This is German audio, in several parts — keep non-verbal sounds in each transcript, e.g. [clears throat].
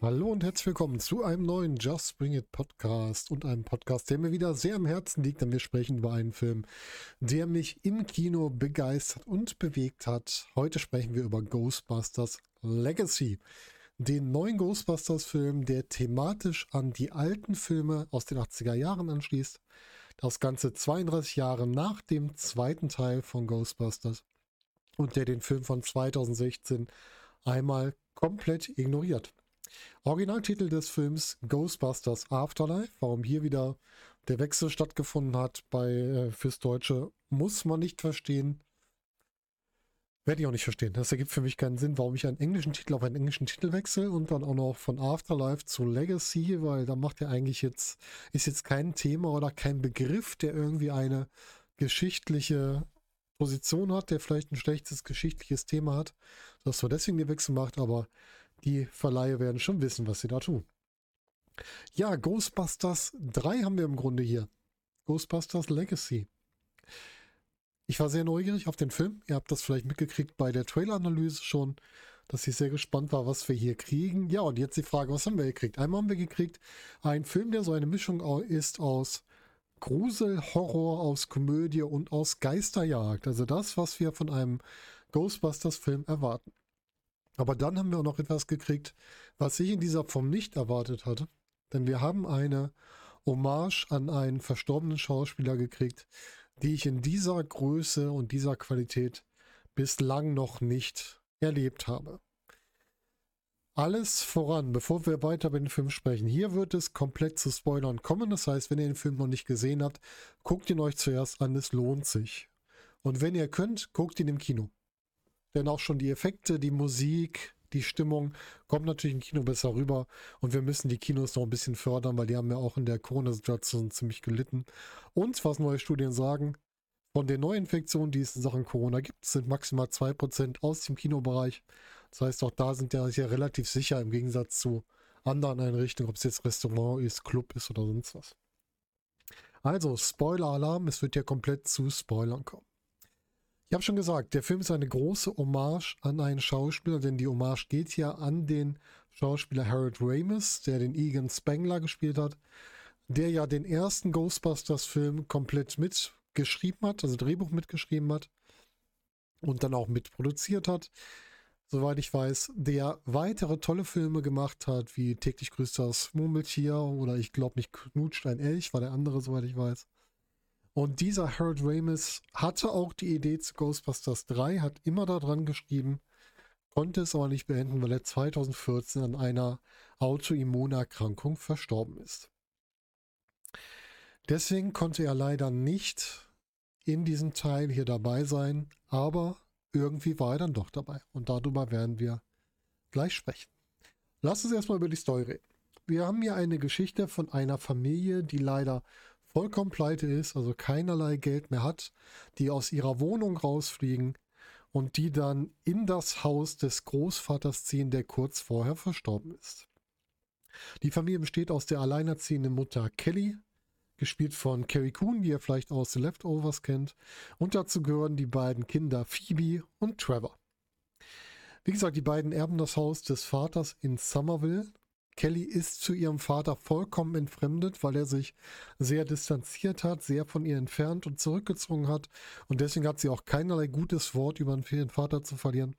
Hallo und herzlich willkommen zu einem neuen Just Bring It Podcast und einem Podcast, der mir wieder sehr am Herzen liegt, denn wir sprechen über einen Film, der mich im Kino begeistert und bewegt hat. Heute sprechen wir über Ghostbusters Legacy, den neuen Ghostbusters-Film, der thematisch an die alten Filme aus den 80er Jahren anschließt. Das Ganze 32 Jahre nach dem zweiten Teil von Ghostbusters und der den Film von 2016 einmal komplett ignoriert. Originaltitel des Films Ghostbusters Afterlife. Warum hier wieder der Wechsel stattgefunden hat bei äh, fürs Deutsche, muss man nicht verstehen. Werde ich auch nicht verstehen. Das ergibt für mich keinen Sinn, warum ich einen englischen Titel auf einen englischen Titel wechsle und dann auch noch von Afterlife zu Legacy, weil da macht er eigentlich jetzt, ist jetzt kein Thema oder kein Begriff, der irgendwie eine geschichtliche Position hat, der vielleicht ein schlechtes geschichtliches Thema hat, dass man deswegen den Wechsel macht, aber die Verleihe werden schon wissen, was sie da tun. Ja, Ghostbusters 3 haben wir im Grunde hier. Ghostbusters Legacy. Ich war sehr neugierig auf den Film. Ihr habt das vielleicht mitgekriegt bei der Trailer-Analyse schon, dass ich sehr gespannt war, was wir hier kriegen. Ja, und jetzt die Frage, was haben wir gekriegt? Einmal haben wir gekriegt einen Film, der so eine Mischung ist aus Grusel, Horror, aus Komödie und aus Geisterjagd. Also das, was wir von einem Ghostbusters-Film erwarten. Aber dann haben wir auch noch etwas gekriegt, was ich in dieser Form nicht erwartet hatte. Denn wir haben eine Hommage an einen verstorbenen Schauspieler gekriegt, die ich in dieser Größe und dieser Qualität bislang noch nicht erlebt habe. Alles voran, bevor wir weiter über den Film sprechen. Hier wird es komplett zu Spoilern kommen. Das heißt, wenn ihr den Film noch nicht gesehen habt, guckt ihn euch zuerst an. Es lohnt sich. Und wenn ihr könnt, guckt ihn im Kino. Denn auch schon die Effekte, die Musik, die Stimmung kommt natürlich im Kino besser rüber. Und wir müssen die Kinos noch ein bisschen fördern, weil die haben ja auch in der Corona-Situation ziemlich gelitten. Und was neue Studien sagen, von den Neuinfektionen, die es in Sachen Corona gibt, sind maximal 2% aus dem Kinobereich. Das heißt, auch da sind ja, ja relativ sicher im Gegensatz zu anderen Einrichtungen, ob es jetzt Restaurant ist, Club ist oder sonst was. Also, Spoiler-Alarm, es wird ja komplett zu Spoilern kommen. Ich habe schon gesagt, der Film ist eine große Hommage an einen Schauspieler, denn die Hommage geht ja an den Schauspieler Harold Ramis, der den Egan Spengler gespielt hat, der ja den ersten Ghostbusters-Film komplett mitgeschrieben hat, also Drehbuch mitgeschrieben hat und dann auch mitproduziert hat, soweit ich weiß, der weitere tolle Filme gemacht hat, wie täglich grüßt das Murmeltier oder ich glaube mich knutscht ein Elch, war der andere, soweit ich weiß. Und dieser Harold Ramis hatte auch die Idee zu Ghostbusters 3, hat immer daran geschrieben, konnte es aber nicht beenden, weil er 2014 an einer Autoimmunerkrankung verstorben ist. Deswegen konnte er leider nicht in diesem Teil hier dabei sein, aber irgendwie war er dann doch dabei. Und darüber werden wir gleich sprechen. Lass uns erstmal über die Story reden. Wir haben hier eine Geschichte von einer Familie, die leider vollkommen pleite ist, also keinerlei Geld mehr hat, die aus ihrer Wohnung rausfliegen und die dann in das Haus des Großvaters ziehen, der kurz vorher verstorben ist. Die Familie besteht aus der alleinerziehenden Mutter Kelly, gespielt von Carrie Coon, die ihr vielleicht aus The Leftovers kennt, und dazu gehören die beiden Kinder Phoebe und Trevor. Wie gesagt, die beiden erben das Haus des Vaters in Somerville, Kelly ist zu ihrem Vater vollkommen entfremdet, weil er sich sehr distanziert hat, sehr von ihr entfernt und zurückgezogen hat. Und deswegen hat sie auch keinerlei gutes Wort über ihren Vater zu verlieren.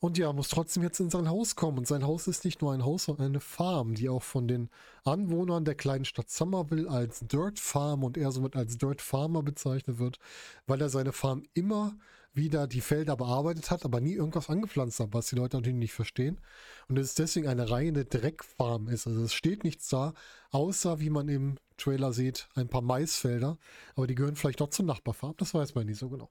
Und ja, muss trotzdem jetzt in sein Haus kommen. Und sein Haus ist nicht nur ein Haus, sondern eine Farm, die auch von den Anwohnern der kleinen Stadt Somerville als Dirt Farm und er somit als Dirt Farmer bezeichnet wird, weil er seine Farm immer wieder die Felder bearbeitet hat, aber nie irgendwas angepflanzt hat, was die Leute natürlich nicht verstehen. Und es ist deswegen eine reine Dreckfarm ist. Also es steht nichts da, außer wie man im Trailer sieht, ein paar Maisfelder. Aber die gehören vielleicht doch zur Nachbarfarm. Das weiß man nicht so genau.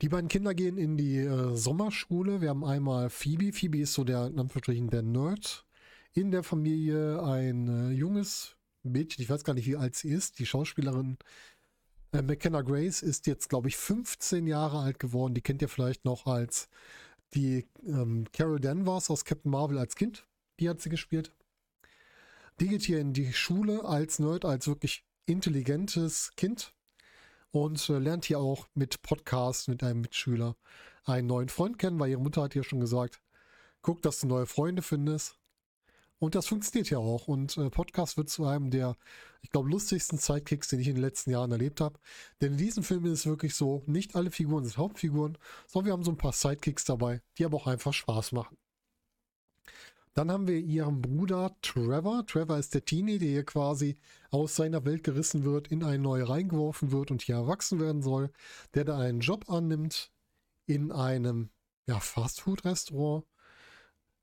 Die beiden Kinder gehen in die äh, Sommerschule. Wir haben einmal Phoebe. Phoebe ist so der, in Anführungsstrichen, der Nerd in der Familie. Ein äh, junges Mädchen, ich weiß gar nicht, wie alt sie ist. Die Schauspielerin äh, McKenna Grace ist jetzt, glaube ich, 15 Jahre alt geworden. Die kennt ihr vielleicht noch als die ähm, Carol Danvers aus Captain Marvel als Kind. Die hat sie gespielt. Die geht hier in die Schule als Nerd, als wirklich intelligentes Kind und äh, lernt hier auch mit Podcasts mit einem Mitschüler einen neuen Freund kennen, weil ihre Mutter hat ja schon gesagt, guck, dass du neue Freunde findest. Und das funktioniert ja auch. Und äh, Podcast wird zu einem der, ich glaube, lustigsten Sidekicks, den ich in den letzten Jahren erlebt habe. Denn in diesem Film ist es wirklich so, nicht alle Figuren sind Hauptfiguren, sondern wir haben so ein paar Sidekicks dabei, die aber auch einfach Spaß machen. Dann haben wir ihren Bruder Trevor. Trevor ist der Teenie, der hier quasi aus seiner Welt gerissen wird, in eine neue reingeworfen wird und hier erwachsen werden soll, der da einen Job annimmt in einem ja, Fastfood-Restaurant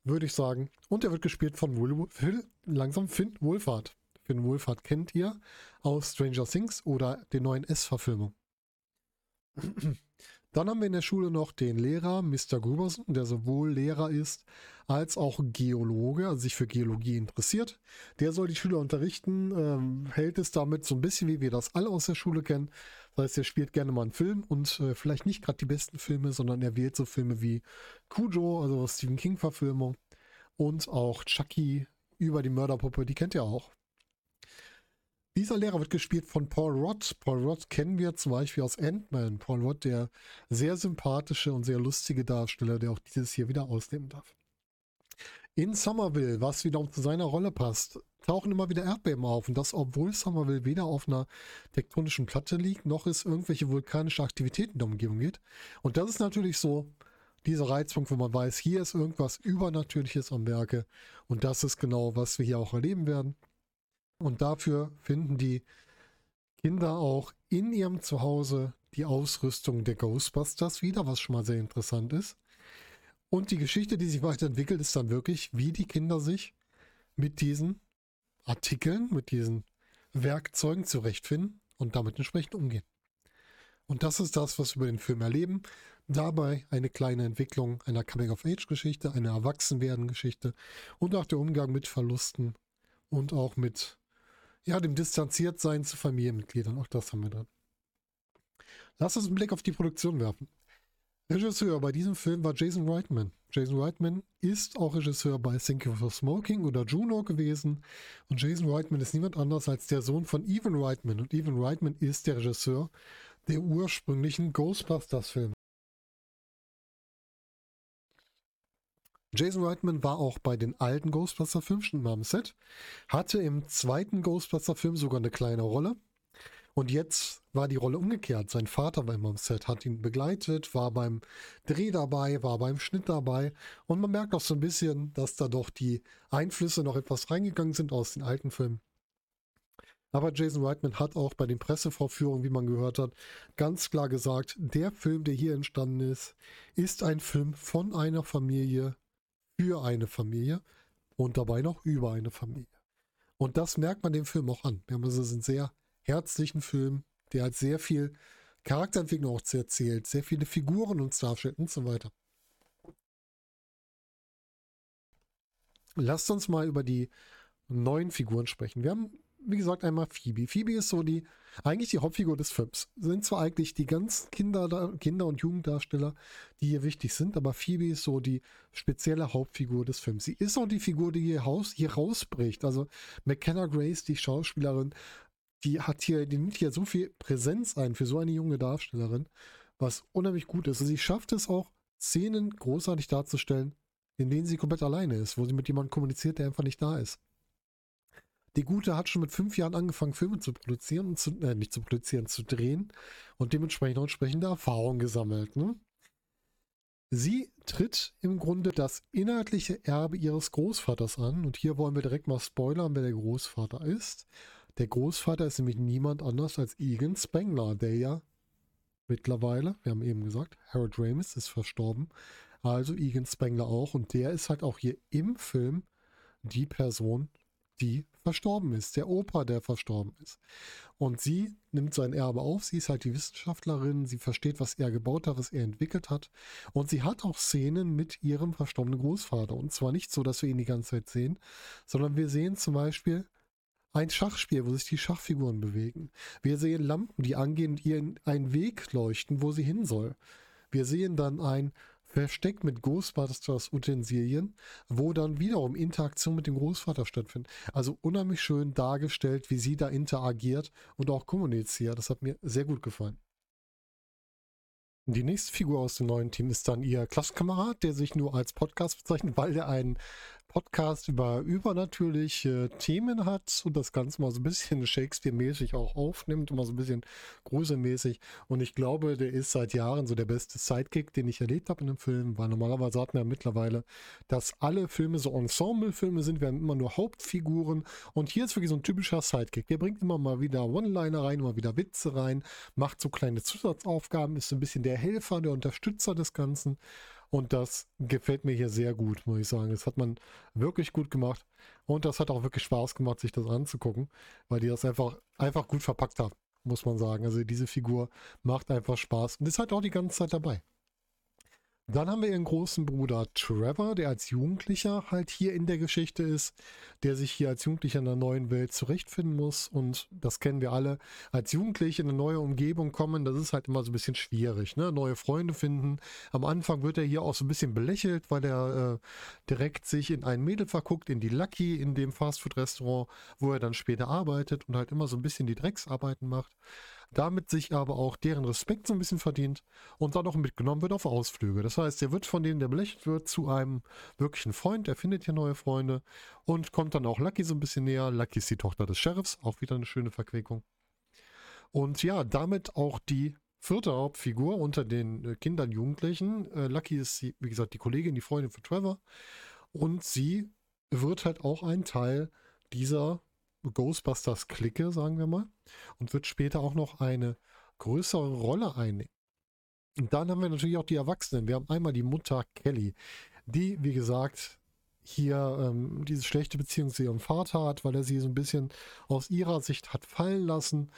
würde ich sagen. Und er wird gespielt von Will, Phil, langsam Finn Wolfhard. Finn Wolfhard kennt ihr aus Stranger Things oder den neuen S-Verfilmung. [clears throat] Dann haben wir in der Schule noch den Lehrer, Mr. Gruberson, der sowohl Lehrer ist als auch Geologe, also sich für Geologie interessiert. Der soll die Schüler unterrichten, ähm, hält es damit so ein bisschen, wie wir das alle aus der Schule kennen. Das heißt, er spielt gerne mal einen Film und äh, vielleicht nicht gerade die besten Filme, sondern er wählt so Filme wie Cujo, also Stephen King-Verfilmung und auch Chucky über die Mörderpuppe, die kennt ihr auch. Dieser Lehrer wird gespielt von Paul Rudd. Paul Rudd kennen wir zum Beispiel aus Ant-Man. Paul Rudd, der sehr sympathische und sehr lustige Darsteller, der auch dieses hier wieder ausnehmen darf. In Somerville, was wiederum zu seiner Rolle passt, tauchen immer wieder Erdbeben auf. Und das, obwohl Somerville weder auf einer tektonischen Platte liegt, noch es irgendwelche vulkanische Aktivitäten in der Umgebung gibt. Und das ist natürlich so dieser Reizpunkt, wo man weiß, hier ist irgendwas Übernatürliches am Werke. Und das ist genau, was wir hier auch erleben werden. Und dafür finden die Kinder auch in ihrem Zuhause die Ausrüstung der Ghostbusters wieder, was schon mal sehr interessant ist. Und die Geschichte, die sich weiterentwickelt, ist dann wirklich, wie die Kinder sich mit diesen Artikeln, mit diesen Werkzeugen zurechtfinden und damit entsprechend umgehen. Und das ist das, was wir über den Film erleben. Dabei eine kleine Entwicklung einer Coming-of-Age-Geschichte, eine Erwachsenwerden-Geschichte und auch der Umgang mit Verlusten und auch mit ja, dem Distanziertsein zu Familienmitgliedern, auch das haben wir drin. Lass uns einen Blick auf die Produktion werfen. Regisseur bei diesem Film war Jason Reitman. Jason Reitman ist auch Regisseur bei Thank You for Smoking oder Juno gewesen. Und Jason Reitman ist niemand anders als der Sohn von Evan Reitman. Und Evan Reitman ist der Regisseur der ursprünglichen Ghostbusters-Filme. Jason Reitman war auch bei den alten Ghostbuster-Filmen schon am Set, hatte im zweiten Ghostbuster-Film sogar eine kleine Rolle. Und jetzt war die Rolle umgekehrt. Sein Vater war immer am Set, hat ihn begleitet, war beim Dreh dabei, war beim Schnitt dabei. Und man merkt auch so ein bisschen, dass da doch die Einflüsse noch etwas reingegangen sind aus den alten Filmen. Aber Jason Reitman hat auch bei den Pressevorführungen, wie man gehört hat, ganz klar gesagt, der Film, der hier entstanden ist, ist ein Film von einer Familie für eine Familie und dabei noch über eine Familie. Und das merkt man dem Film auch an. Wir haben also einen sehr herzlichen Film, der hat sehr viel Charakterentwicklung auch erzählt, sehr viele Figuren uns darstellt und so weiter. Lasst uns mal über die neuen Figuren sprechen. Wir haben wie gesagt, einmal Phoebe. Phoebe ist so die, eigentlich die Hauptfigur des Films. Sind zwar eigentlich die ganzen Kinder, Kinder und Jugenddarsteller, die hier wichtig sind, aber Phoebe ist so die spezielle Hauptfigur des Films. Sie ist auch die Figur, die hier, raus, hier rausbricht. Also McKenna Grace, die Schauspielerin, die hat hier, die nimmt hier so viel Präsenz ein für so eine junge Darstellerin, was unheimlich gut ist. Also sie schafft es auch, Szenen großartig darzustellen, in denen sie komplett alleine ist, wo sie mit jemandem kommuniziert, der einfach nicht da ist. Die Gute hat schon mit fünf Jahren angefangen, Filme zu produzieren und zu, äh, nicht zu produzieren, zu drehen und dementsprechend auch entsprechende Erfahrungen gesammelt. Ne? Sie tritt im Grunde das inhaltliche Erbe ihres Großvaters an und hier wollen wir direkt mal spoilern, wer der Großvater ist. Der Großvater ist nämlich niemand anders als Egan Spengler, der ja mittlerweile, wir haben eben gesagt, Harold Ramis ist verstorben, also Egan Spengler auch und der ist halt auch hier im Film die Person, die verstorben ist, der Opa, der verstorben ist. Und sie nimmt sein Erbe auf, sie ist halt die Wissenschaftlerin, sie versteht, was er gebaut hat, was er entwickelt hat. Und sie hat auch Szenen mit ihrem verstorbenen Großvater. Und zwar nicht so, dass wir ihn die ganze Zeit sehen, sondern wir sehen zum Beispiel ein Schachspiel, wo sich die Schachfiguren bewegen. Wir sehen Lampen, die angehen und ihr einen Weg leuchten, wo sie hin soll. Wir sehen dann ein versteckt mit Ghostbusters Utensilien, wo dann wiederum Interaktion mit dem Großvater stattfindet. Also unheimlich schön dargestellt, wie sie da interagiert und auch kommuniziert. Das hat mir sehr gut gefallen. Die nächste Figur aus dem neuen Team ist dann ihr Klassenkamerad, der sich nur als Podcast bezeichnet, weil er einen Podcast über übernatürliche Themen hat und das Ganze mal so ein bisschen Shakespeare-mäßig auch aufnimmt, immer so ein bisschen gruselmäßig. Und ich glaube, der ist seit Jahren so der beste Sidekick, den ich erlebt habe in einem Film, weil normalerweise hat man ja mittlerweile, dass alle Filme so Ensemble-Filme sind, wir haben immer nur Hauptfiguren und hier ist wirklich so ein typischer Sidekick. Der bringt immer mal wieder One-Liner rein, immer wieder Witze rein, macht so kleine Zusatzaufgaben, ist so ein bisschen der Helfer, der Unterstützer des Ganzen. Und das gefällt mir hier sehr gut, muss ich sagen. Das hat man wirklich gut gemacht. Und das hat auch wirklich Spaß gemacht, sich das anzugucken, weil die das einfach, einfach gut verpackt haben, muss man sagen. Also diese Figur macht einfach Spaß und ist halt auch die ganze Zeit dabei. Dann haben wir ihren großen Bruder Trevor, der als Jugendlicher halt hier in der Geschichte ist, der sich hier als Jugendlicher in der neuen Welt zurechtfinden muss. Und das kennen wir alle. Als Jugendliche in eine neue Umgebung kommen, das ist halt immer so ein bisschen schwierig. Ne? Neue Freunde finden. Am Anfang wird er hier auch so ein bisschen belächelt, weil er äh, direkt sich in ein Mädel verguckt, in die Lucky, in dem Fastfood-Restaurant, wo er dann später arbeitet und halt immer so ein bisschen die Drecksarbeiten macht damit sich aber auch deren Respekt so ein bisschen verdient und dann auch mitgenommen wird auf Ausflüge. Das heißt, er wird von denen, der belächelt wird, zu einem wirklichen Freund. Er findet hier neue Freunde und kommt dann auch Lucky so ein bisschen näher. Lucky ist die Tochter des Sheriffs, auch wieder eine schöne Verquickung. Und ja, damit auch die vierte Hauptfigur unter den äh, Kindern, Jugendlichen. Äh, Lucky ist, wie gesagt, die Kollegin, die Freundin von Trevor. Und sie wird halt auch ein Teil dieser Ghostbusters-Clique, sagen wir mal, und wird später auch noch eine größere Rolle einnehmen. Und dann haben wir natürlich auch die Erwachsenen. Wir haben einmal die Mutter Kelly, die, wie gesagt, hier ähm, diese schlechte Beziehung zu ihrem Vater hat, weil er sie so ein bisschen aus ihrer Sicht hat fallen lassen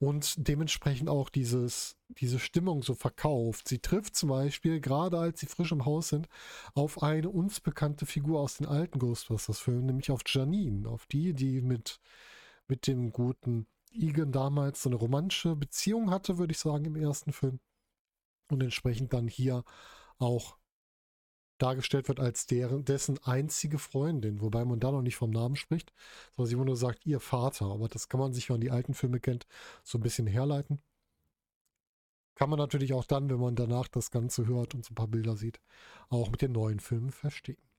und dementsprechend auch dieses, diese Stimmung so verkauft. Sie trifft zum Beispiel, gerade als sie frisch im Haus sind, auf eine uns bekannte Figur aus den alten Ghostbusters-Filmen, nämlich auf Janine, auf die, die mit, mit dem guten Egan damals so eine romantische Beziehung hatte, würde ich sagen, im ersten Film. Und entsprechend dann hier auch dargestellt wird als deren, dessen einzige Freundin, wobei man da noch nicht vom Namen spricht, sondern sie nur sagt, ihr Vater. Aber das kann man sich, wenn man die alten Filme kennt, so ein bisschen herleiten. Kann man natürlich auch dann, wenn man danach das Ganze hört und so ein paar Bilder sieht, auch mit den neuen Filmen verstehen.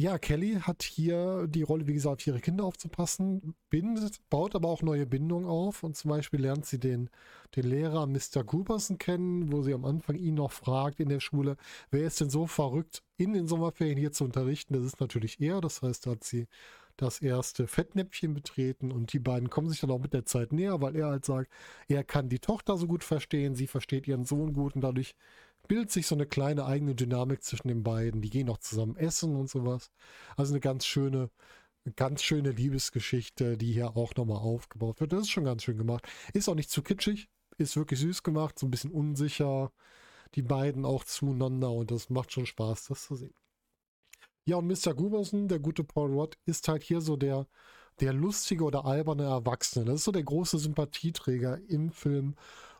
Ja, Kelly hat hier die Rolle, wie gesagt, auf ihre Kinder aufzupassen, bindet, baut aber auch neue Bindungen auf und zum Beispiel lernt sie den, den Lehrer Mr. Cooperson kennen, wo sie am Anfang ihn noch fragt in der Schule, wer ist denn so verrückt, in den Sommerferien hier zu unterrichten? Das ist natürlich er, das heißt, da hat sie das erste Fettnäpfchen betreten und die beiden kommen sich dann auch mit der Zeit näher, weil er halt sagt, er kann die Tochter so gut verstehen, sie versteht ihren Sohn gut und dadurch bildet sich so eine kleine eigene Dynamik zwischen den beiden. Die gehen auch zusammen essen und sowas. Also eine ganz schöne, ganz schöne Liebesgeschichte, die hier auch nochmal aufgebaut wird. Das ist schon ganz schön gemacht. Ist auch nicht zu kitschig, ist wirklich süß gemacht, so ein bisschen unsicher. Die beiden auch zueinander und das macht schon Spaß, das zu sehen. Ja, und Mr. Guberson, der gute Paul Rudd, ist halt hier so der, der lustige oder alberne Erwachsene. Das ist so der große Sympathieträger im Film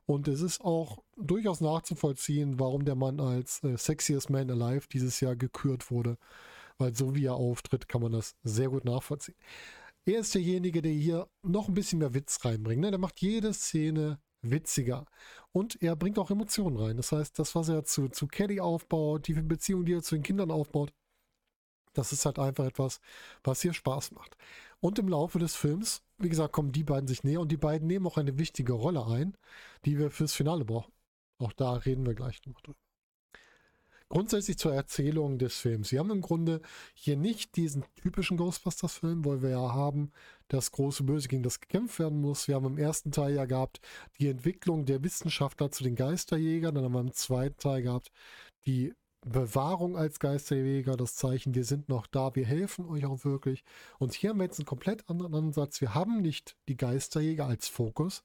und es ist auch durchaus nachzuvollziehen, warum der Mann als äh, Sexiest Man Alive dieses Jahr gekürt wurde. Weil so wie er auftritt, kann man das sehr gut nachvollziehen. Er ist derjenige, der hier noch ein bisschen mehr Witz reinbringt. Ne? Der macht jede Szene witziger. Und er bringt auch Emotionen rein. Das heißt, das, was er zu, zu Kelly aufbaut, die Beziehung, die er zu den Kindern aufbaut, das ist halt einfach etwas, was hier Spaß macht. Und im Laufe des Films, wie gesagt, kommen die beiden sich näher und die beiden nehmen auch eine wichtige Rolle ein, die wir fürs Finale brauchen. Auch da reden wir gleich noch drüber. Grundsätzlich zur Erzählung des Films. Sie haben im Grunde hier nicht diesen typischen Ghostbusters-Film, wo wir ja haben, das große Böse, gegen das gekämpft werden muss. Wir haben im ersten Teil ja gehabt die Entwicklung der Wissenschaftler zu den Geisterjägern. Dann haben wir im zweiten Teil gehabt die Bewahrung als Geisterjäger, das Zeichen, wir sind noch da, wir helfen euch auch wirklich. Und hier haben wir jetzt einen komplett anderen Ansatz. Wir haben nicht die Geisterjäger als Fokus,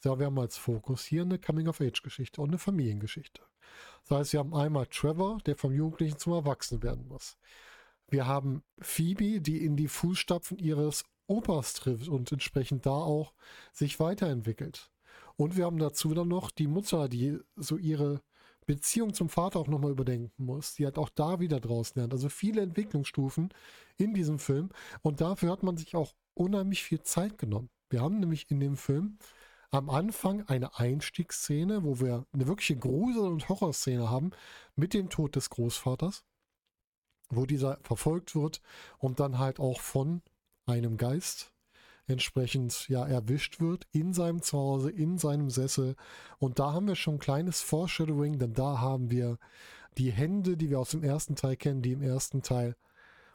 sondern wir haben als Fokus hier eine Coming-of-Age-Geschichte und eine Familiengeschichte. Das heißt, wir haben einmal Trevor, der vom Jugendlichen zum Erwachsenen werden muss. Wir haben Phoebe, die in die Fußstapfen ihres Opas trifft und entsprechend da auch sich weiterentwickelt. Und wir haben dazu dann noch die Mutter, die so ihre Beziehung zum Vater auch nochmal überdenken muss, die hat auch da wieder draußen lernt. Also viele Entwicklungsstufen in diesem Film und dafür hat man sich auch unheimlich viel Zeit genommen. Wir haben nämlich in dem Film am Anfang eine Einstiegsszene, wo wir eine wirkliche Grusel- und Horrorszene haben mit dem Tod des Großvaters, wo dieser verfolgt wird und dann halt auch von einem Geist entsprechend ja erwischt wird in seinem Zuhause, in seinem Sessel. Und da haben wir schon ein kleines Foreshadowing, denn da haben wir die Hände, die wir aus dem ersten Teil kennen, die im ersten Teil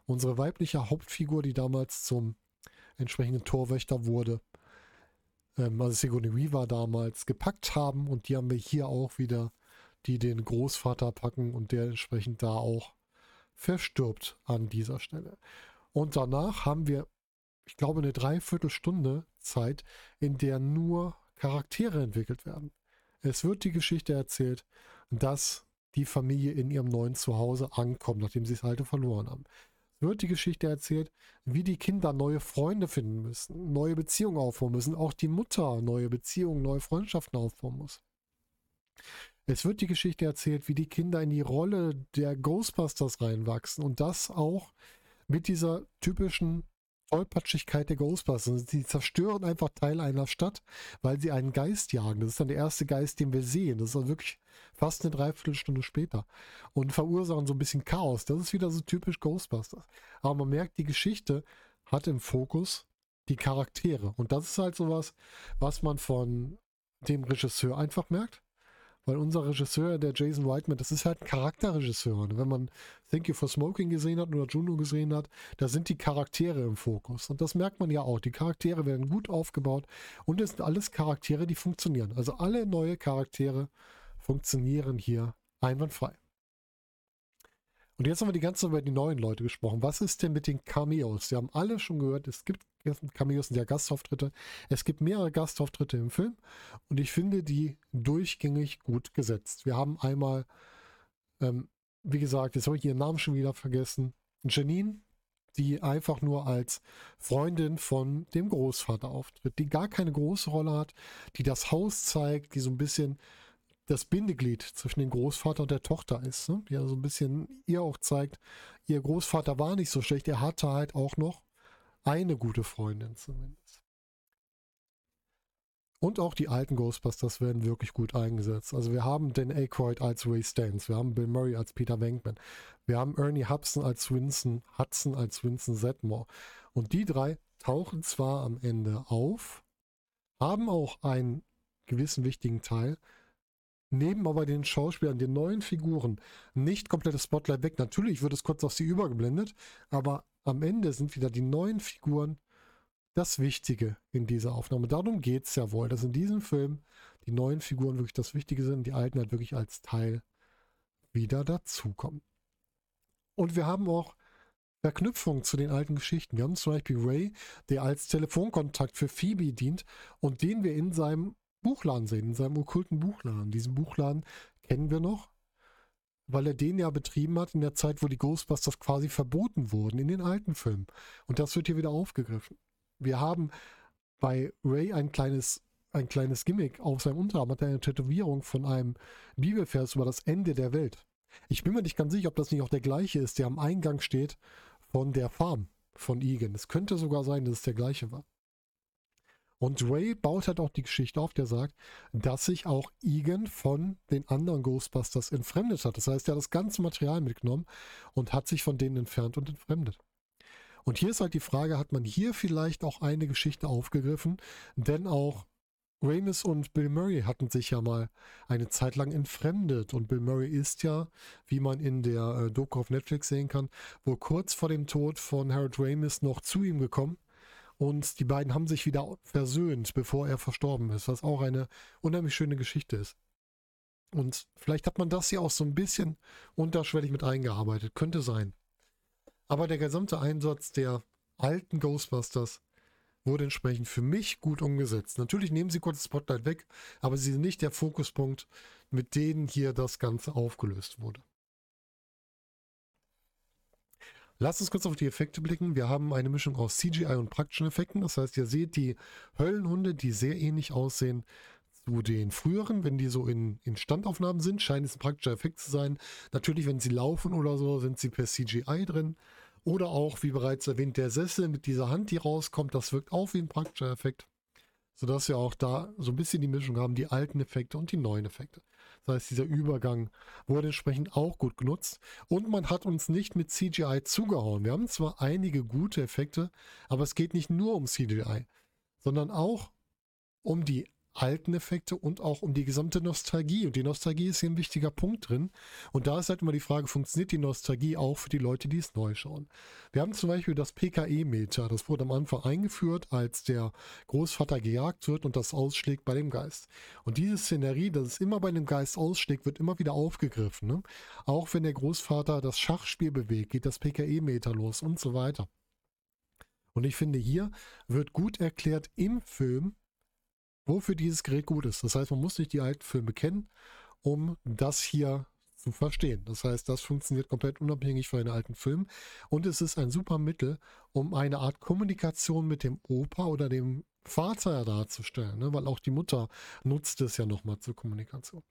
unsere weibliche Hauptfigur, die damals zum entsprechenden Torwächter wurde, ähm, also Sigourney Weaver damals gepackt haben und die haben wir hier auch wieder, die den Großvater packen und der entsprechend da auch verstirbt an dieser Stelle. Und danach haben wir, ich glaube, eine Dreiviertelstunde Zeit, in der nur Charaktere entwickelt werden. Es wird die Geschichte erzählt, dass die Familie in ihrem neuen Zuhause ankommt, nachdem sie das alte verloren haben wird die Geschichte erzählt, wie die Kinder neue Freunde finden müssen, neue Beziehungen aufbauen müssen, auch die Mutter neue Beziehungen, neue Freundschaften aufbauen muss. Es wird die Geschichte erzählt, wie die Kinder in die Rolle der Ghostbusters reinwachsen und das auch mit dieser typischen Tollpatschigkeit der Ghostbusters. Sie zerstören einfach Teil einer Stadt, weil sie einen Geist jagen. Das ist dann der erste Geist, den wir sehen. Das ist dann wirklich fast eine Dreiviertelstunde später. Und verursachen so ein bisschen Chaos. Das ist wieder so typisch Ghostbusters. Aber man merkt, die Geschichte hat im Fokus die Charaktere. Und das ist halt sowas, was man von dem Regisseur einfach merkt. Weil unser Regisseur, der Jason Whiteman, das ist halt ein Charakterregisseur. Und wenn man Thank You for Smoking gesehen hat oder Juno gesehen hat, da sind die Charaktere im Fokus. Und das merkt man ja auch. Die Charaktere werden gut aufgebaut und es sind alles Charaktere, die funktionieren. Also alle neue Charaktere funktionieren hier einwandfrei. Und jetzt haben wir die ganze Zeit über die neuen Leute gesprochen. Was ist denn mit den Cameos? Sie haben alle schon gehört, es gibt Cameos sind ja Gastauftritte. Es gibt mehrere Gastauftritte im Film und ich finde die durchgängig gut gesetzt. Wir haben einmal, ähm, wie gesagt, jetzt habe ich ihren Namen schon wieder vergessen, Janine, die einfach nur als Freundin von dem Großvater auftritt, die gar keine große Rolle hat, die das Haus zeigt, die so ein bisschen das Bindeglied zwischen dem Großvater und der Tochter ist, ne? die ja so ein bisschen ihr auch zeigt, ihr Großvater war nicht so schlecht, er hatte halt auch noch eine gute Freundin zumindest. Und auch die alten Ghostbusters werden wirklich gut eingesetzt. Also wir haben Dan Aykroyd als Ray Stans, wir haben Bill Murray als Peter Venkman, wir haben Ernie Hudson als Winston, Hudson als Winston Zedmore. Und die drei tauchen zwar am Ende auf, haben auch einen gewissen wichtigen Teil, nehmen aber den Schauspielern, den neuen Figuren, nicht komplettes Spotlight weg. Natürlich wird es kurz auf sie übergeblendet, aber am Ende sind wieder die neuen Figuren das Wichtige in dieser Aufnahme. Darum geht es ja wohl, dass in diesem Film die neuen Figuren wirklich das Wichtige sind, die alten halt wirklich als Teil wieder dazukommen. Und wir haben auch Verknüpfungen zu den alten Geschichten. Wir haben zum Beispiel Ray, der als Telefonkontakt für Phoebe dient und den wir in seinem Buchladen sehen, in seinem okkulten Buchladen. Diesen Buchladen kennen wir noch, weil er den ja betrieben hat in der Zeit, wo die Ghostbusters quasi verboten wurden, in den alten Filmen. Und das wird hier wieder aufgegriffen. Wir haben bei Ray ein kleines, ein kleines Gimmick auf seinem Unterarm, hat er eine Tätowierung von einem Bibelvers über das Ende der Welt. Ich bin mir nicht ganz sicher, ob das nicht auch der gleiche ist, der am Eingang steht von der Farm von Egan. Es könnte sogar sein, dass es der gleiche war. Und Ray baut halt auch die Geschichte auf, der sagt, dass sich auch Egan von den anderen Ghostbusters entfremdet hat. Das heißt, er hat das ganze Material mitgenommen und hat sich von denen entfernt und entfremdet. Und hier ist halt die Frage, hat man hier vielleicht auch eine Geschichte aufgegriffen? Denn auch Ramis und Bill Murray hatten sich ja mal eine Zeit lang entfremdet. Und Bill Murray ist ja, wie man in der äh, Doku auf Netflix sehen kann, wohl kurz vor dem Tod von Harold Ramis noch zu ihm gekommen und die beiden haben sich wieder versöhnt, bevor er verstorben ist, was auch eine unheimlich schöne Geschichte ist. Und vielleicht hat man das hier auch so ein bisschen unterschwellig mit eingearbeitet. Könnte sein. Aber der gesamte Einsatz der alten Ghostbusters wurde entsprechend für mich gut umgesetzt. Natürlich nehmen sie kurz das Spotlight weg, aber sie sind nicht der Fokuspunkt, mit denen hier das Ganze aufgelöst wurde. Lass uns kurz auf die Effekte blicken. Wir haben eine Mischung aus CGI und praktischen Effekten. Das heißt, ihr seht die Höllenhunde, die sehr ähnlich aussehen zu den früheren. Wenn die so in, in Standaufnahmen sind, scheint es ein praktischer Effekt zu sein. Natürlich, wenn sie laufen oder so, sind sie per CGI drin. Oder auch, wie bereits erwähnt, der Sessel mit dieser Hand, die rauskommt, das wirkt auch wie ein praktischer Effekt. sodass wir auch da so ein bisschen die Mischung haben, die alten Effekte und die neuen Effekte. Das heißt, dieser Übergang wurde entsprechend auch gut genutzt und man hat uns nicht mit CGI zugehauen. Wir haben zwar einige gute Effekte, aber es geht nicht nur um CGI, sondern auch um die alten Effekte und auch um die gesamte Nostalgie. Und die Nostalgie ist hier ein wichtiger Punkt drin. Und da ist halt immer die Frage, funktioniert die Nostalgie auch für die Leute, die es neu schauen? Wir haben zum Beispiel das PKE-Meter. Das wurde am Anfang eingeführt, als der Großvater gejagt wird und das ausschlägt bei dem Geist. Und diese Szenerie, dass es immer bei dem Geist ausschlägt, wird immer wieder aufgegriffen. Ne? Auch wenn der Großvater das Schachspiel bewegt, geht das PKE-Meter los und so weiter. Und ich finde, hier wird gut erklärt im Film, wofür dieses Gerät gut ist. Das heißt, man muss nicht die alten Filme kennen, um das hier zu verstehen. Das heißt, das funktioniert komplett unabhängig von den alten Filmen und es ist ein super Mittel, um eine Art Kommunikation mit dem Opa oder dem Vater darzustellen, ne? weil auch die Mutter nutzt es ja nochmal zur Kommunikation.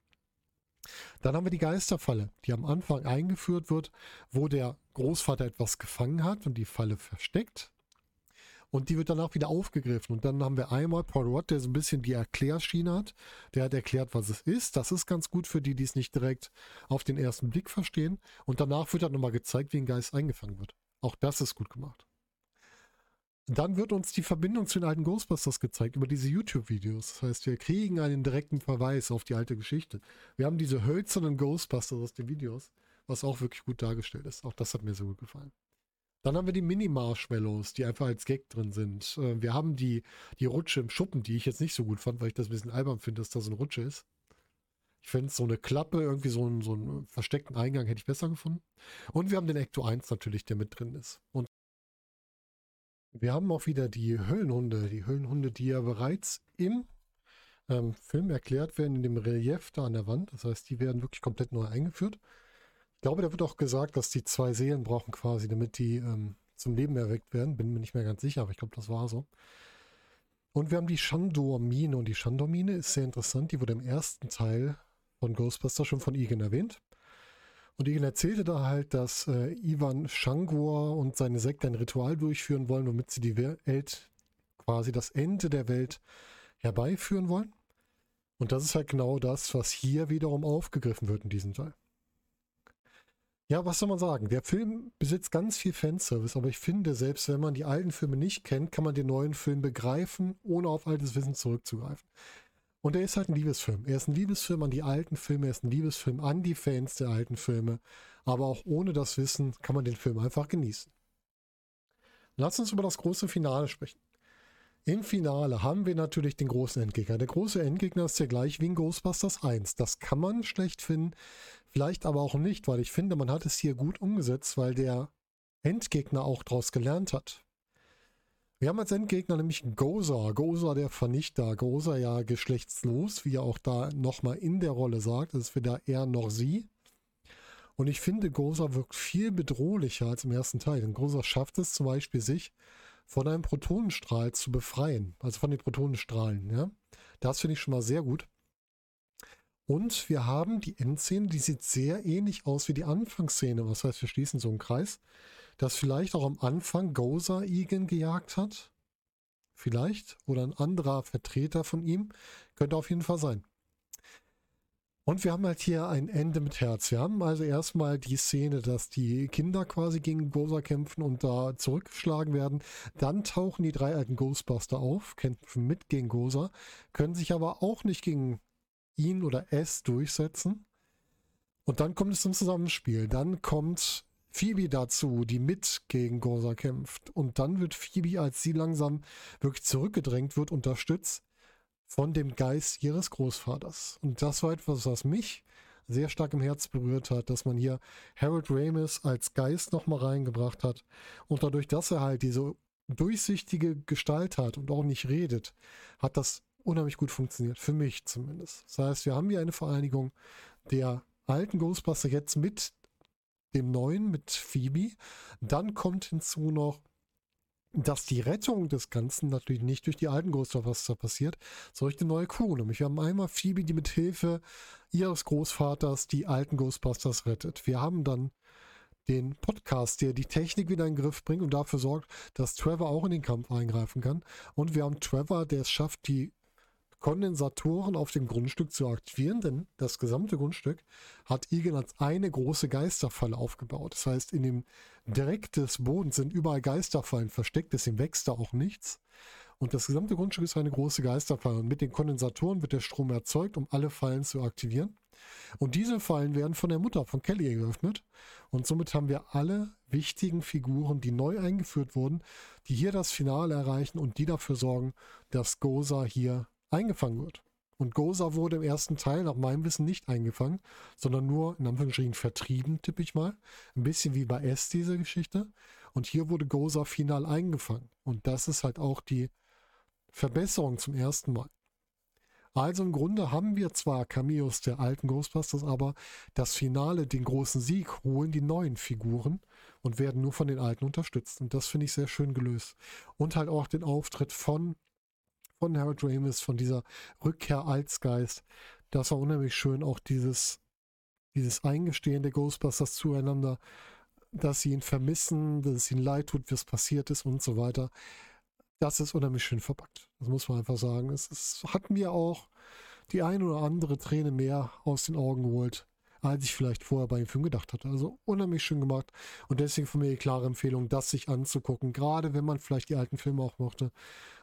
Dann haben wir die Geisterfalle, die am Anfang eingeführt wird, wo der Großvater etwas gefangen hat und die Falle versteckt und die wird danach wieder aufgegriffen. Und dann haben wir einmal Paul Rudd, der so ein bisschen die Erklärschiene hat. Der hat erklärt, was es ist. Das ist ganz gut für die, die es nicht direkt auf den ersten Blick verstehen. Und danach wird dann nochmal gezeigt, wie ein Geist eingefangen wird. Auch das ist gut gemacht. Dann wird uns die Verbindung zu den alten Ghostbusters gezeigt über diese YouTube-Videos. Das heißt, wir kriegen einen direkten Verweis auf die alte Geschichte. Wir haben diese hölzernen Ghostbusters aus den Videos, was auch wirklich gut dargestellt ist. Auch das hat mir so gut gefallen. Dann haben wir die Mini-Marshmallows, die einfach als Gag drin sind. Äh, wir haben die, die Rutsche im Schuppen, die ich jetzt nicht so gut fand, weil ich das ein bisschen albern finde, dass da so eine Rutsche ist. Ich finde so eine Klappe, irgendwie so, einen, so einen versteckten Eingang hätte ich besser gefunden. Und wir haben den Ecto 1 natürlich, der mit drin ist. Und wir haben auch wieder die Höllenhunde. Die Höllenhunde, die ja bereits im ähm, Film erklärt werden, in dem Relief da an der Wand. Das heißt, die werden wirklich komplett neu eingeführt. Ich glaube, da wird auch gesagt, dass die zwei Seelen brauchen quasi, damit die ähm, zum Leben erweckt werden. Bin mir nicht mehr ganz sicher, aber ich glaube, das war so. Und wir haben die Shandor-Mine. Und die Shandor-Mine ist sehr interessant. Die wurde im ersten Teil von Ghostbusters schon von Igen erwähnt. Und Igen erzählte da halt, dass äh, Ivan Shangor und seine Sekte ein Ritual durchführen wollen, womit sie die Welt, quasi das Ende der Welt herbeiführen wollen. Und das ist halt genau das, was hier wiederum aufgegriffen wird in diesem Teil. Ja, was soll man sagen? Der Film besitzt ganz viel Fanservice, aber ich finde, selbst wenn man die alten Filme nicht kennt, kann man den neuen Film begreifen, ohne auf altes Wissen zurückzugreifen. Und er ist halt ein Liebesfilm. Er ist ein Liebesfilm an die alten Filme, er ist ein Liebesfilm an die Fans der alten Filme. Aber auch ohne das Wissen kann man den Film einfach genießen. Lass uns über das große Finale sprechen. Im Finale haben wir natürlich den großen Endgegner. Der große Endgegner ist ja gleich wie in Ghostbusters 1. Das kann man schlecht finden, vielleicht aber auch nicht, weil ich finde, man hat es hier gut umgesetzt, weil der Endgegner auch daraus gelernt hat. Wir haben als Endgegner nämlich Gozer, Gozer der Vernichter, Gozer ja geschlechtslos, wie er auch da nochmal in der Rolle sagt, das ist weder er noch sie. Und ich finde, Gozer wirkt viel bedrohlicher als im ersten Teil, denn Gozer schafft es zum Beispiel, sich von einem Protonenstrahl zu befreien. Also von den Protonenstrahlen, ja. Das finde ich schon mal sehr gut. Und wir haben die Endszene, die sieht sehr ähnlich aus wie die Anfangsszene. Was heißt, wir schließen so einen Kreis, dass vielleicht auch am Anfang Gozer Igen gejagt hat. Vielleicht. Oder ein anderer Vertreter von ihm. Könnte auf jeden Fall sein. Und wir haben halt hier ein Ende mit Herz. Wir haben also erstmal die Szene, dass die Kinder quasi gegen Gozer kämpfen und da zurückgeschlagen werden. Dann tauchen die drei alten Ghostbuster auf, kämpfen mit gegen Gozer, können sich aber auch nicht gegen ihn oder es durchsetzen. Und dann kommt es zum Zusammenspiel. Dann kommt Phoebe dazu, die mit gegen Gozer kämpft. Und dann wird Phoebe, als sie langsam wirklich zurückgedrängt wird, unterstützt von dem Geist ihres Großvaters. Und das war etwas, was mich sehr stark im Herz berührt hat, dass man hier Harold Ramis als Geist nochmal reingebracht hat. Und dadurch, dass er halt diese durchsichtige Gestalt hat und auch nicht redet, hat das unheimlich gut funktioniert. Für mich zumindest. Das heißt, wir haben hier eine Vereinigung der alten Ghostbuster jetzt mit dem neuen, mit Phoebe. Dann kommt hinzu noch dass die Rettung des Ganzen natürlich nicht durch die alten Ghostbuster passiert, sondern durch die neue Crew. Nämlich wir haben einmal Phoebe, die mit Hilfe ihres Großvaters die alten Ghostbusters rettet. Wir haben dann den Podcast, der die Technik wieder in den Griff bringt und dafür sorgt, dass Trevor auch in den Kampf eingreifen kann. Und wir haben Trevor, der es schafft, die Kondensatoren auf dem Grundstück zu aktivieren, denn das gesamte Grundstück hat Igen als eine große Geisterfalle aufgebaut. Das heißt, in dem Dreck des Bodens sind überall Geisterfallen versteckt, deswegen wächst da auch nichts. Und das gesamte Grundstück ist eine große Geisterfalle. Und mit den Kondensatoren wird der Strom erzeugt, um alle Fallen zu aktivieren. Und diese Fallen werden von der Mutter von Kelly geöffnet. Und somit haben wir alle wichtigen Figuren, die neu eingeführt wurden, die hier das Finale erreichen und die dafür sorgen, dass Goza hier eingefangen wird. Und Goza wurde im ersten Teil nach meinem Wissen nicht eingefangen, sondern nur in Anführungsstrichen vertrieben, tippe ich mal. Ein bisschen wie bei S diese Geschichte. Und hier wurde Goza final eingefangen. Und das ist halt auch die Verbesserung zum ersten Mal. Also im Grunde haben wir zwar Cameos der alten Ghostbusters, aber das Finale, den großen Sieg, holen die neuen Figuren und werden nur von den alten unterstützt. Und das finde ich sehr schön gelöst. Und halt auch den Auftritt von, von Harold Ramis, von dieser Rückkehr als Geist. Das war unheimlich schön, auch dieses, dieses Eingestehen der Ghostbusters zueinander, dass sie ihn vermissen, dass es ihnen leid tut, was passiert ist und so weiter das ist unheimlich schön verpackt. Das muss man einfach sagen. Es, es hat mir auch die ein oder andere Träne mehr aus den Augen geholt, als ich vielleicht vorher bei dem Film gedacht hatte. Also unheimlich schön gemacht. Und deswegen von mir die klare Empfehlung, das sich anzugucken. Gerade wenn man vielleicht die alten Filme auch mochte.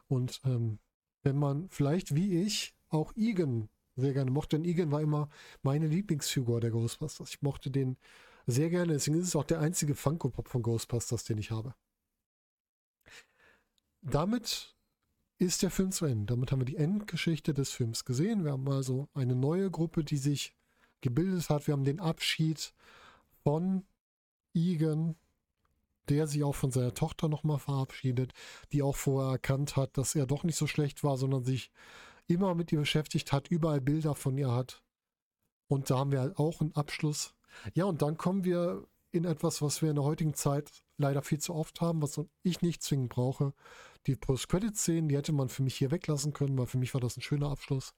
Und ähm, wenn man vielleicht wie ich auch Egan sehr gerne mochte. Denn Egan war immer meine Lieblingsfigur der Ghostbusters. Ich mochte den sehr gerne. Deswegen ist es auch der einzige Funko-Pop von Ghostbusters, den ich habe damit ist der Film zu Ende. Damit haben wir die Endgeschichte des Films gesehen. Wir haben also eine neue Gruppe, die sich gebildet hat. Wir haben den Abschied von Egan, der sich auch von seiner Tochter nochmal verabschiedet, die auch vorher erkannt hat, dass er doch nicht so schlecht war, sondern sich immer mit ihr beschäftigt hat, überall Bilder von ihr hat. Und da haben wir halt auch einen Abschluss. Ja, und dann kommen wir in etwas, was wir in der heutigen Zeit leider viel zu oft haben, was ich nicht zwingend brauche. Die Post-Credit-Szenen, die hätte man für mich hier weglassen können, weil für mich war das ein schöner Abschluss.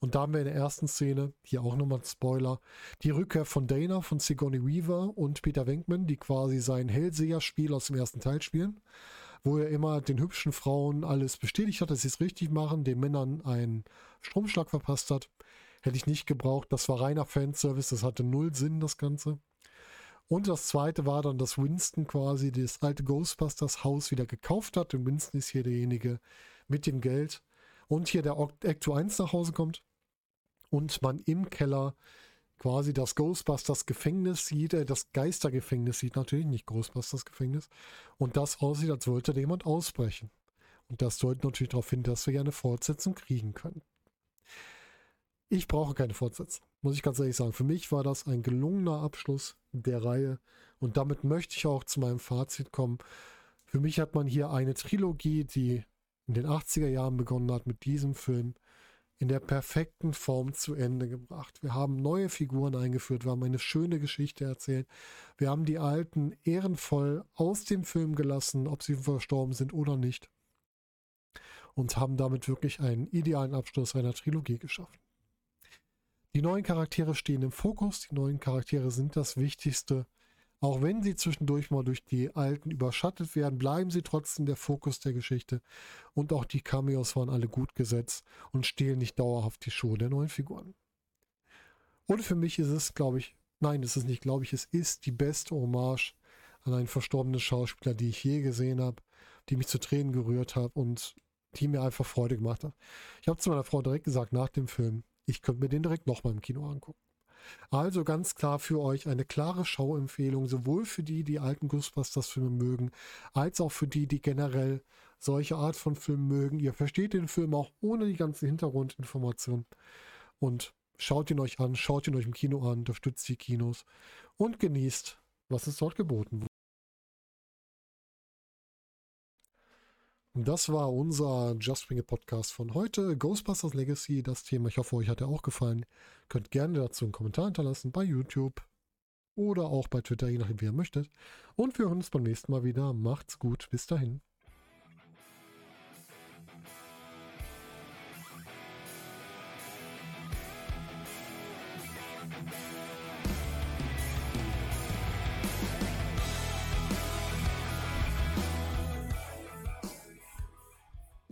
Und da haben wir in der ersten Szene, hier auch nochmal ein Spoiler, die Rückkehr von Dana, von Sigourney Weaver und Peter Wenkman, die quasi sein Hellseher-Spiel aus dem ersten Teil spielen, wo er immer den hübschen Frauen alles bestätigt hat, dass sie es richtig machen, den Männern einen Stromschlag verpasst hat. Hätte ich nicht gebraucht. Das war reiner Fanservice, das hatte null Sinn, das Ganze. Und das zweite war dann, dass Winston quasi das alte Ghostbusters Haus wieder gekauft hat. Und Winston ist hier derjenige mit dem Geld. Und hier der Ecto 1 nach Hause kommt. Und man im Keller quasi das Ghostbusters Gefängnis sieht, äh, das Geistergefängnis sieht, natürlich nicht Ghostbusters Gefängnis. Und das aussieht, als wollte da jemand ausbrechen. Und das deutet natürlich darauf hin, dass wir ja eine Fortsetzung kriegen können. Ich brauche keine Fortsetzung, muss ich ganz ehrlich sagen. Für mich war das ein gelungener Abschluss der Reihe und damit möchte ich auch zu meinem Fazit kommen. Für mich hat man hier eine Trilogie, die in den 80er Jahren begonnen hat mit diesem Film, in der perfekten Form zu Ende gebracht. Wir haben neue Figuren eingeführt, wir haben eine schöne Geschichte erzählt, wir haben die Alten ehrenvoll aus dem Film gelassen, ob sie verstorben sind oder nicht, und haben damit wirklich einen idealen Abschluss einer Trilogie geschaffen. Die neuen Charaktere stehen im Fokus, die neuen Charaktere sind das Wichtigste. Auch wenn sie zwischendurch mal durch die alten überschattet werden, bleiben sie trotzdem der Fokus der Geschichte. Und auch die Cameos waren alle gut gesetzt und stehlen nicht dauerhaft die Schuhe der neuen Figuren. Und für mich ist es, glaube ich, nein, es ist nicht, glaube ich, es ist die beste Hommage an einen verstorbenen Schauspieler, die ich je gesehen habe, die mich zu Tränen gerührt hat und die mir einfach Freude gemacht hat. Ich habe zu meiner Frau direkt gesagt nach dem Film, ich könnte mir den direkt nochmal im Kino angucken. Also ganz klar für euch eine klare Schauempfehlung, sowohl für die, die alten Ghostbusters-Filme mögen, als auch für die, die generell solche Art von Filmen mögen. Ihr versteht den Film auch ohne die ganzen Hintergrundinformationen. Und schaut ihn euch an, schaut ihn euch im Kino an, unterstützt die Kinos und genießt, was es dort geboten wird. Das war unser Just It Podcast von heute. Ghostbusters Legacy, das Thema. Ich hoffe, euch hat er auch gefallen. Könnt gerne dazu einen Kommentar hinterlassen bei YouTube oder auch bei Twitter, je nachdem, wie ihr möchtet. Und wir hören uns beim nächsten Mal wieder. Macht's gut. Bis dahin.